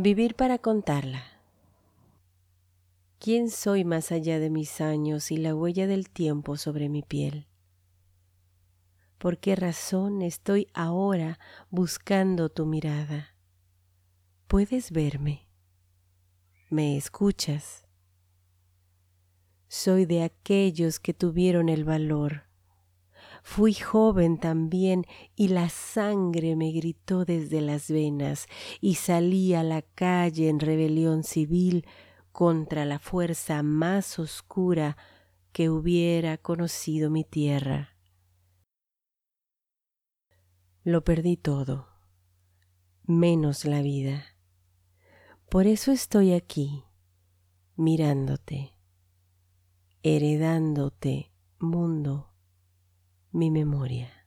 Vivir para contarla. ¿Quién soy más allá de mis años y la huella del tiempo sobre mi piel? ¿Por qué razón estoy ahora buscando tu mirada? ¿Puedes verme? ¿Me escuchas? Soy de aquellos que tuvieron el valor Fui joven también y la sangre me gritó desde las venas y salí a la calle en rebelión civil contra la fuerza más oscura que hubiera conocido mi tierra. Lo perdí todo, menos la vida. Por eso estoy aquí, mirándote, heredándote, mundo mi memoria.